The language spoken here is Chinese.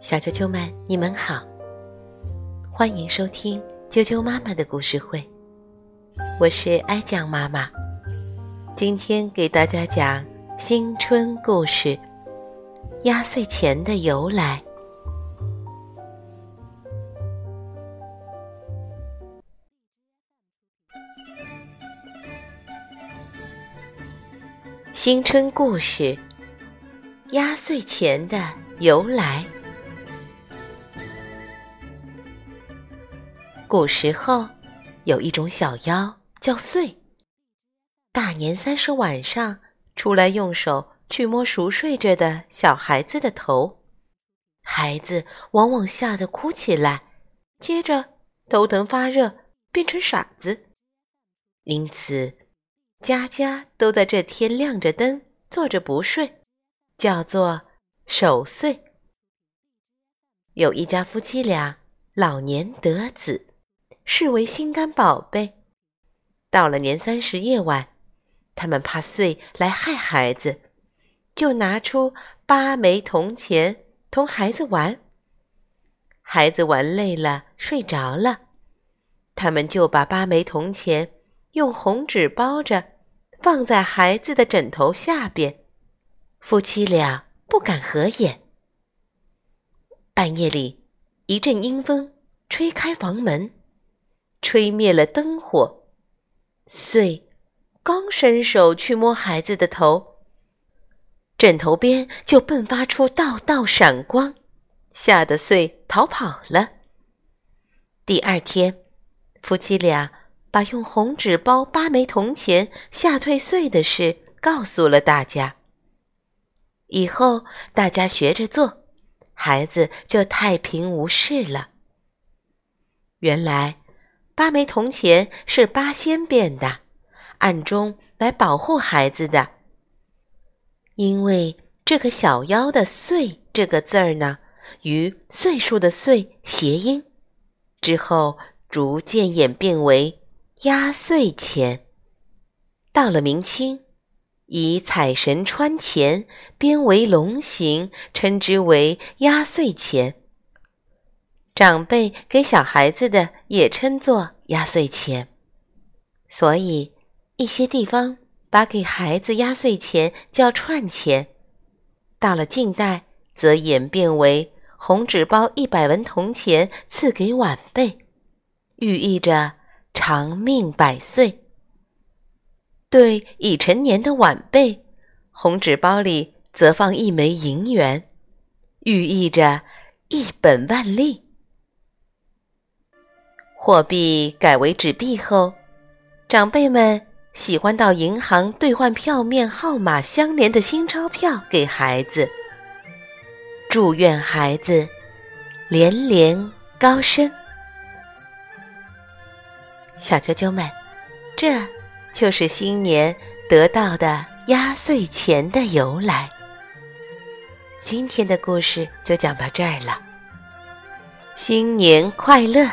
小啾啾们，你们好，欢迎收听啾啾妈妈的故事会，我是哀酱妈妈，今天给大家讲新春故事——压岁钱的由来。新春故事：压岁钱的由来。古时候，有一种小妖叫祟，大年三十晚上出来用手去摸熟睡着的小孩子的头，孩子往往吓得哭起来，接着头疼发热，变成傻子。因此。家家都在这天亮着灯，坐着不睡，叫做守岁。有一家夫妻俩老年得子，视为心肝宝贝。到了年三十夜晚，他们怕岁来害孩子，就拿出八枚铜钱同孩子玩。孩子玩累了，睡着了，他们就把八枚铜钱用红纸包着。放在孩子的枕头下边，夫妻俩不敢合眼。半夜里，一阵阴风吹开房门，吹灭了灯火。穗刚伸手去摸孩子的头，枕头边就迸发出道道闪光，吓得穗逃跑了。第二天，夫妻俩。把用红纸包八枚铜钱吓退岁的事告诉了大家。以后大家学着做，孩子就太平无事了。原来八枚铜钱是八仙变的，暗中来保护孩子的。因为这个小妖的“岁”这个字儿呢，与岁数的“岁”谐音，之后逐渐演变为。压岁钱，到了明清，以彩神穿钱编为龙形，称之为压岁钱。长辈给小孩子的也称作压岁钱，所以一些地方把给孩子压岁钱叫串钱。到了近代，则演变为红纸包一百文铜钱赐给晚辈，寓意着。长命百岁。对已成年的晚辈，红纸包里则放一枚银元，寓意着一本万利。货币改为纸币后，长辈们喜欢到银行兑换票面号码相连的新钞票给孩子，祝愿孩子连连高升。小啾啾们，这就是新年得到的压岁钱的由来。今天的故事就讲到这儿了，新年快乐！